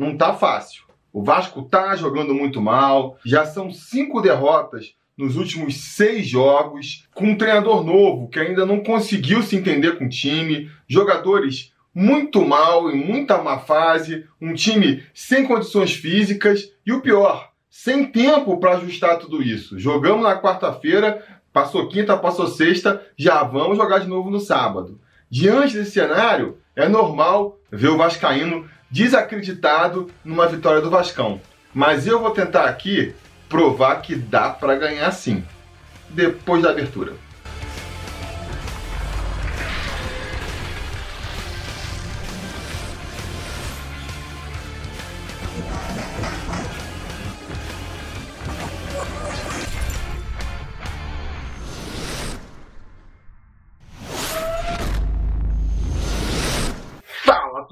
não tá fácil. O Vasco tá jogando muito mal, já são cinco derrotas nos últimos seis jogos, com um treinador novo que ainda não conseguiu se entender com o time, jogadores muito mal, em muita má fase, um time sem condições físicas e o pior, sem tempo para ajustar tudo isso. Jogamos na quarta-feira, passou quinta, passou sexta, já vamos jogar de novo no sábado. Diante desse cenário, é normal ver o Vascaíno desacreditado numa vitória do Vascão. Mas eu vou tentar aqui provar que dá para ganhar sim. Depois da abertura.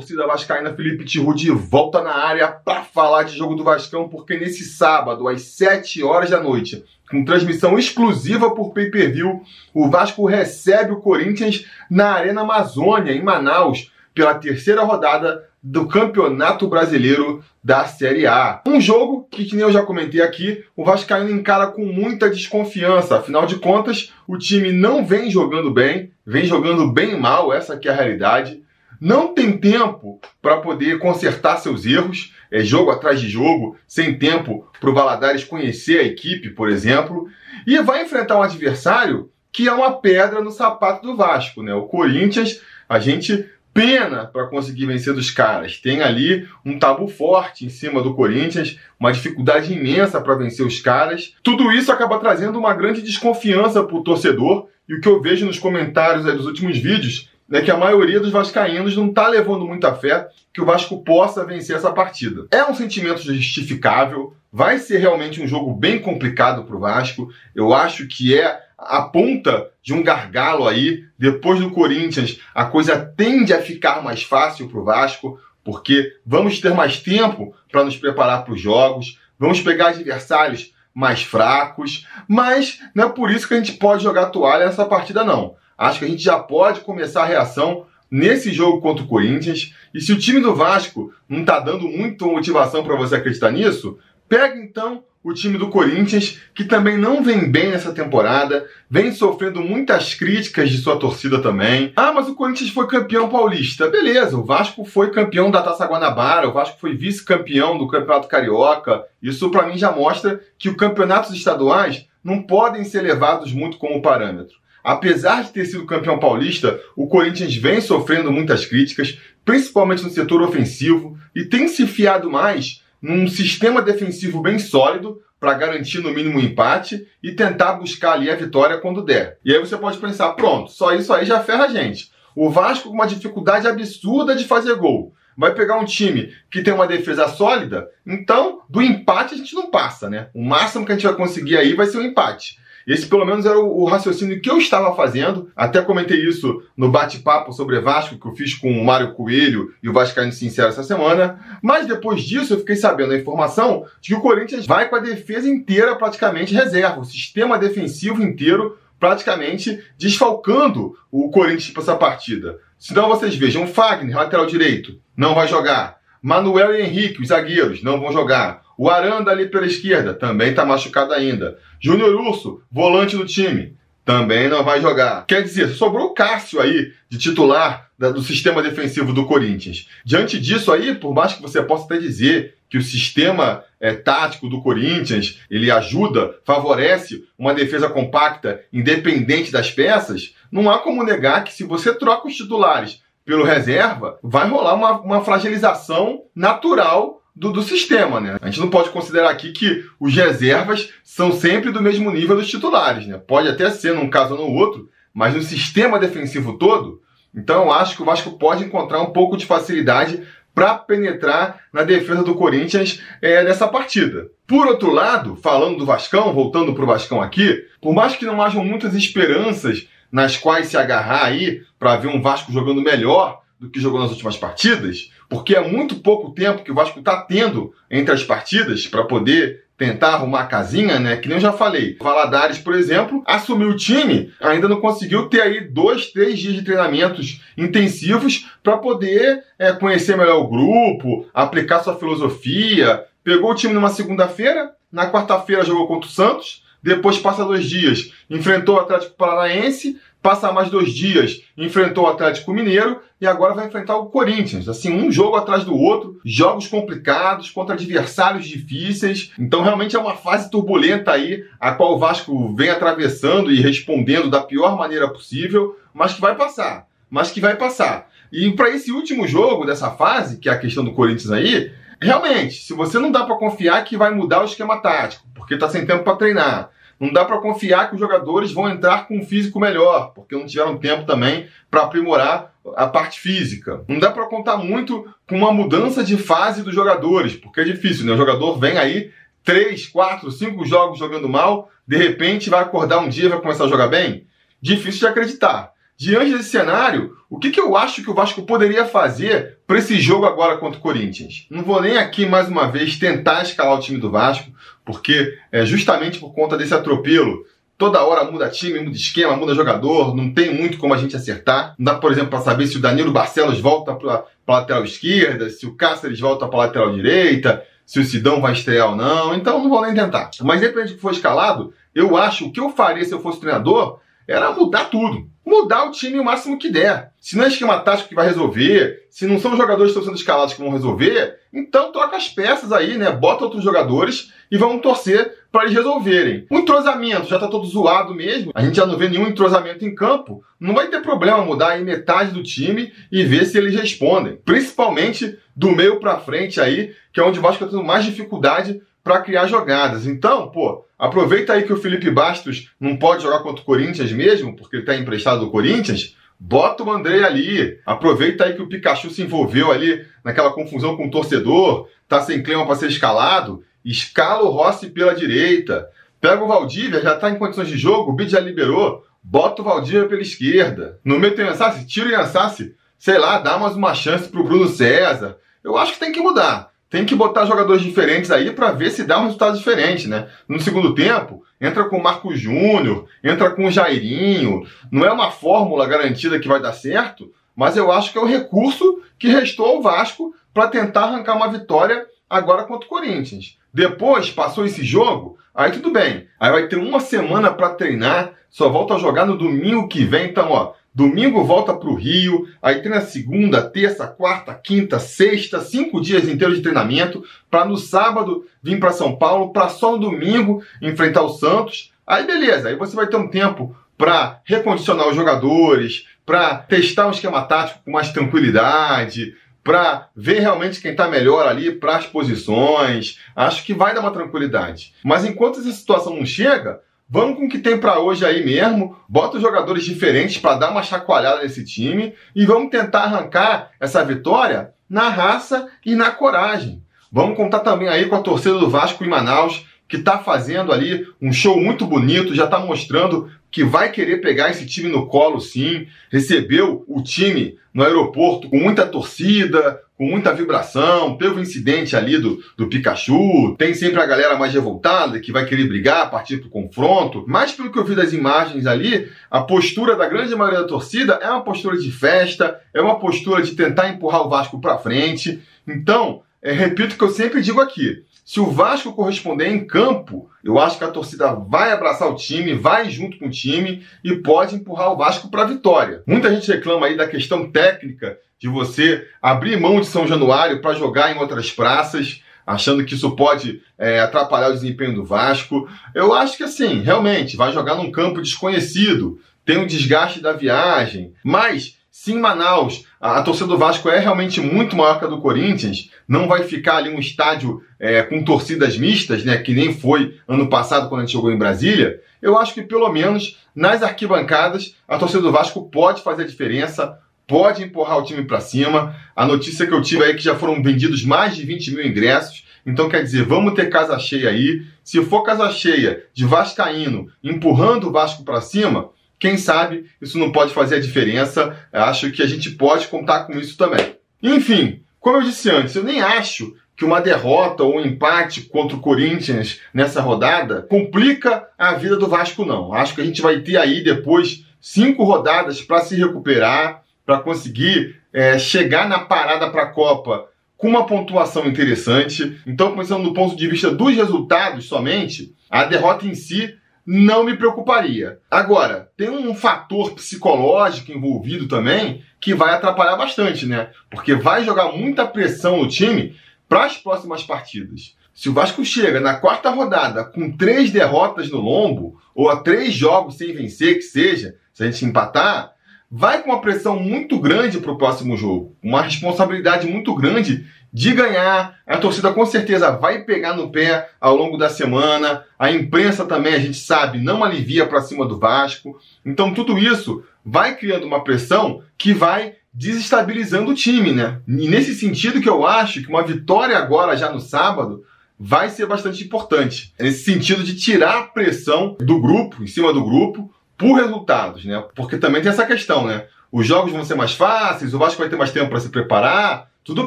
Torcida vascaína Felipe Tiru de volta na área para falar de jogo do Vascão, porque nesse sábado, às 7 horas da noite, com transmissão exclusiva por pay-per-view, o Vasco recebe o Corinthians na Arena Amazônia, em Manaus, pela terceira rodada do Campeonato Brasileiro da Série A. Um jogo que, que nem eu já comentei aqui, o Vascaíno encara com muita desconfiança. Afinal de contas, o time não vem jogando bem, vem jogando bem mal, essa aqui é a realidade não tem tempo para poder consertar seus erros, é jogo atrás de jogo, sem tempo para o Valadares conhecer a equipe, por exemplo, e vai enfrentar um adversário que é uma pedra no sapato do Vasco, né? O Corinthians, a gente pena para conseguir vencer dos caras. Tem ali um tabu forte em cima do Corinthians, uma dificuldade imensa para vencer os caras. Tudo isso acaba trazendo uma grande desconfiança para o torcedor. E o que eu vejo nos comentários dos últimos vídeos né, que a maioria dos vascaínos não está levando muita fé que o Vasco possa vencer essa partida. É um sentimento justificável, vai ser realmente um jogo bem complicado para o Vasco. Eu acho que é a ponta de um gargalo aí. Depois do Corinthians, a coisa tende a ficar mais fácil para o Vasco, porque vamos ter mais tempo para nos preparar para os jogos, vamos pegar adversários mais fracos, mas não é por isso que a gente pode jogar toalha nessa partida, não. Acho que a gente já pode começar a reação nesse jogo contra o Corinthians. E se o time do Vasco não está dando muita motivação para você acreditar nisso, pega então o time do Corinthians, que também não vem bem nessa temporada, vem sofrendo muitas críticas de sua torcida também. Ah, mas o Corinthians foi campeão paulista. Beleza, o Vasco foi campeão da Taça Guanabara, o Vasco foi vice-campeão do Campeonato Carioca. Isso para mim já mostra que os campeonatos estaduais não podem ser levados muito como parâmetro. Apesar de ter sido campeão paulista, o Corinthians vem sofrendo muitas críticas, principalmente no setor ofensivo, e tem se fiado mais num sistema defensivo bem sólido para garantir no mínimo um empate e tentar buscar ali a vitória quando der. E aí você pode pensar, pronto, só isso aí já ferra a gente. O Vasco com uma dificuldade absurda de fazer gol. Vai pegar um time que tem uma defesa sólida, então do empate a gente não passa, né? O máximo que a gente vai conseguir aí vai ser um empate. Esse, pelo menos, era o, o, raciocínio que eu estava fazendo. Até comentei isso no bate-papo sobre Vasco que eu fiz com o Mário Coelho e o Vascaíno Sincero essa semana. Mas depois disso, eu fiquei sabendo a informação de que o Corinthians vai com a defesa inteira praticamente reserva, o sistema defensivo inteiro praticamente desfalcando o Corinthians para essa partida. Então vocês vejam, Fagner, lateral direito, não vai jogar. Manuel e Henrique, os zagueiros, não vão jogar. O Aranda ali pela esquerda também está machucado ainda. Júnior Urso, volante do time, também não vai jogar. Quer dizer, sobrou o Cássio aí de titular do sistema defensivo do Corinthians. Diante disso aí, por mais que você possa até dizer que o sistema é, tático do Corinthians ele ajuda, favorece uma defesa compacta, independente das peças, não há como negar que se você troca os titulares pelo reserva, vai rolar uma, uma fragilização natural do, do, sistema, né? A gente não pode considerar aqui que os reservas são sempre do mesmo nível dos titulares, né? Pode até ser num caso ou no outro, mas no sistema defensivo todo, então eu acho que o Vasco pode encontrar um pouco de facilidade para penetrar na defesa do Corinthians é, nessa partida. Por outro lado, falando do Vascão, voltando para o Vascão aqui, por mais que não hajam muitas esperanças nas quais se agarrar aí para ver um Vasco jogando melhor do que jogou nas últimas partidas, porque é muito pouco tempo que o Vasco está tendo entre as partidas para poder tentar arrumar a casinha, né? Que nem eu já falei. Valadares, por exemplo, assumiu o time, ainda não conseguiu ter aí dois, três dias de treinamentos intensivos para poder é, conhecer melhor o grupo, aplicar sua filosofia. Pegou o time numa segunda-feira, na quarta-feira jogou contra o Santos, depois passa dois dias, enfrentou o Atlético Paranaense, passa mais dois dias, enfrentou o Atlético Mineiro e agora vai enfrentar o Corinthians. Assim, um jogo atrás do outro, jogos complicados contra adversários difíceis. Então, realmente é uma fase turbulenta aí, a qual o Vasco vem atravessando e respondendo da pior maneira possível, mas que vai passar. Mas que vai passar. E para esse último jogo dessa fase, que é a questão do Corinthians aí, realmente, se você não dá para confiar que vai mudar o esquema tático, porque está sem tempo para treinar, não dá para confiar que os jogadores vão entrar com um físico melhor, porque não tiveram tempo também para aprimorar a parte física. Não dá para contar muito com uma mudança de fase dos jogadores, porque é difícil, né? O jogador vem aí três, quatro, cinco jogos jogando mal, de repente vai acordar um dia e vai começar a jogar bem. Difícil de acreditar. Diante desse cenário, o que, que eu acho que o Vasco poderia fazer para esse jogo agora contra o Corinthians? Não vou nem aqui mais uma vez tentar escalar o time do Vasco, porque é justamente por conta desse atropelo. Toda hora muda time, muda esquema, muda jogador, não tem muito como a gente acertar. Não dá, por exemplo, para saber se o Danilo Barcelos volta para a lateral esquerda, se o Cáceres volta para a lateral direita, se o Sidão vai estrear ou não. Então não vou nem tentar. Mas independente do que for escalado, eu acho o que eu faria se eu fosse treinador era mudar tudo. Mudar o time o máximo que der. Se não é esquema tático que vai resolver, se não são os jogadores que estão sendo escalados que vão resolver, então troca as peças aí, né? Bota outros jogadores e vamos torcer para eles resolverem. O entrosamento já está todo zoado mesmo, a gente já não vê nenhum entrosamento em campo, não vai ter problema mudar aí metade do time e ver se eles respondem. Principalmente do meio para frente aí, que é onde o Vasco está tendo mais dificuldade para criar jogadas. Então, pô, aproveita aí que o Felipe Bastos não pode jogar contra o Corinthians mesmo, porque ele está emprestado do Corinthians. Bota o André ali. Aproveita aí que o Pikachu se envolveu ali naquela confusão com o torcedor, tá sem clima para ser escalado. Escala o Rossi pela direita. Pega o Valdívia, já tá em condições de jogo, o Bid já liberou. Bota o Valdívia pela esquerda. No meio tem o Ansassi, tira o Ansassi. Sei lá, dá mais uma chance pro Bruno César. Eu acho que tem que mudar tem que botar jogadores diferentes aí para ver se dá um resultado diferente, né? No segundo tempo, entra com o Marco Júnior, entra com o Jairinho. Não é uma fórmula garantida que vai dar certo, mas eu acho que é o recurso que restou ao Vasco para tentar arrancar uma vitória agora contra o Corinthians. Depois, passou esse jogo, aí tudo bem. Aí vai ter uma semana para treinar, só volta a jogar no domingo que vem, então, ó, Domingo volta para o Rio, aí treina segunda, terça, quarta, quinta, sexta, cinco dias inteiros de treinamento, para no sábado vir para São Paulo, para só no domingo enfrentar o Santos. Aí beleza, aí você vai ter um tempo para recondicionar os jogadores, para testar um esquema tático com mais tranquilidade, para ver realmente quem está melhor ali para as posições. Acho que vai dar uma tranquilidade. Mas enquanto essa situação não chega, Vamos com o que tem para hoje aí mesmo, bota os jogadores diferentes para dar uma chacoalhada nesse time e vamos tentar arrancar essa vitória na raça e na coragem. Vamos contar também aí com a torcida do Vasco em Manaus, que está fazendo ali um show muito bonito, já está mostrando que vai querer pegar esse time no colo sim, recebeu o time no aeroporto com muita torcida, com muita vibração, teve um incidente ali do, do Pikachu, tem sempre a galera mais revoltada que vai querer brigar, partir para o confronto, mas pelo que eu vi das imagens ali, a postura da grande maioria da torcida é uma postura de festa, é uma postura de tentar empurrar o Vasco para frente. Então, é, repito o que eu sempre digo aqui, se o Vasco corresponder em campo, eu acho que a torcida vai abraçar o time, vai junto com o time e pode empurrar o Vasco para a vitória. Muita gente reclama aí da questão técnica de você abrir mão de São Januário para jogar em outras praças, achando que isso pode é, atrapalhar o desempenho do Vasco. Eu acho que assim, realmente, vai jogar num campo desconhecido, tem um desgaste da viagem, mas se em Manaus a, torcida do Vasco é realmente muito maior que a do Corinthians, não vai ficar ali um estádio é, com torcidas mistas, né, que nem foi ano passado quando a gente jogou em Brasília, eu acho que pelo menos nas arquibancadas a torcida do Vasco pode fazer a diferença, pode empurrar o time para cima. A notícia que eu tive aí é que já foram vendidos mais de 20 mil ingressos. Então, quer dizer, vamos ter casa cheia aí. Se for casa cheia de Vascaíno empurrando o Vasco para cima, quem sabe isso não pode fazer a diferença. Eu acho que a gente pode contar com isso também. Enfim, como eu disse antes, eu nem acho que uma derrota ou um empate contra o Corinthians nessa rodada complica a vida do Vasco, não. Acho que a gente vai ter aí depois cinco rodadas para se recuperar, para conseguir é, chegar na parada para a Copa com uma pontuação interessante. Então, pensando do ponto de vista dos resultados somente, a derrota em si não me preocuparia. Agora, tem um fator psicológico envolvido também que vai atrapalhar bastante, né? Porque vai jogar muita pressão no time para as próximas partidas. Se o Vasco chega na quarta rodada com três derrotas no lombo, ou a três jogos sem vencer, que seja, se a gente empatar, vai com uma pressão muito grande para o próximo jogo, uma responsabilidade muito grande de ganhar. A torcida com certeza vai pegar no pé ao longo da semana. A imprensa também, a gente sabe, não alivia para cima do Vasco. Então tudo isso vai criando uma pressão que vai desestabilizando o time, né? E nesse sentido que eu acho que uma vitória agora já no sábado vai ser bastante importante. Nesse sentido de tirar a pressão do grupo, em cima do grupo, por resultados, né? Porque também tem essa questão, né? Os jogos vão ser mais fáceis, o Vasco vai ter mais tempo para se preparar, tudo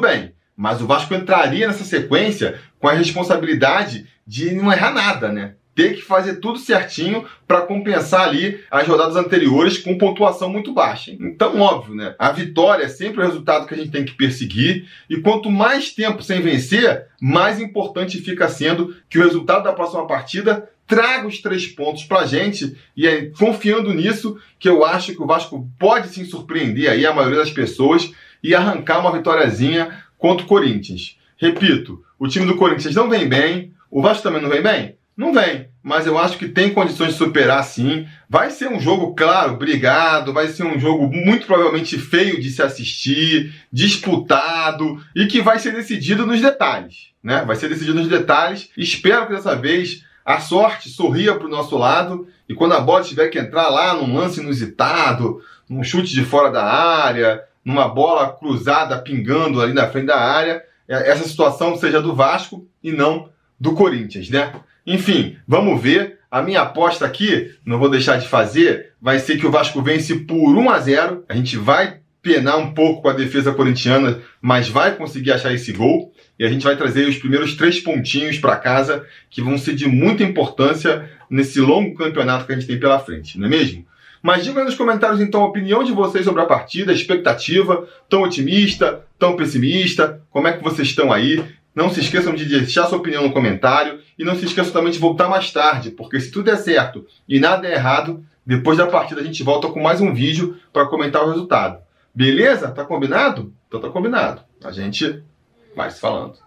bem. Mas o Vasco entraria nessa sequência com a responsabilidade de não errar nada, né? Ter que fazer tudo certinho para compensar ali as rodadas anteriores com pontuação muito baixa. Então, óbvio, né? A vitória é sempre o resultado que a gente tem que perseguir. E quanto mais tempo sem vencer, mais importante fica sendo que o resultado da próxima partida traga os três pontos pra gente e é confiando nisso que eu acho que o Vasco pode sim surpreender aí a maioria das pessoas e arrancar uma vitóriazinha contra o Corinthians. Repito, o time do Corinthians não vem bem, o Vasco também não vem bem? Não vem, mas eu acho que tem condições de superar sim. Vai ser um jogo, claro, brigado, vai ser um jogo muito provavelmente feio de se assistir, disputado e que vai ser decidido nos detalhes, né? Vai ser decidido nos detalhes. Espero que dessa vez a sorte sorria para o nosso lado e quando a bola tiver que entrar lá num lance inusitado, num chute de fora da área, numa bola cruzada pingando ali na frente da área, é, essa situação seja do Vasco e não do Corinthians, né? Enfim, vamos ver. A minha aposta aqui, não vou deixar de fazer, vai ser que o Vasco vence por 1 a 0. A gente vai penar um pouco com a defesa corintiana, mas vai conseguir achar esse gol. E a gente vai trazer os primeiros três pontinhos para casa, que vão ser de muita importância nesse longo campeonato que a gente tem pela frente, não é mesmo? Mas diga nos comentários então a opinião de vocês sobre a partida, a expectativa, tão otimista, tão pessimista, como é que vocês estão aí? Não se esqueçam de deixar sua opinião no comentário e não se esqueçam também de voltar mais tarde, porque se tudo der certo e nada é errado, depois da partida a gente volta com mais um vídeo para comentar o resultado. Beleza? Tá combinado? Então tá combinado. A gente vai se falando.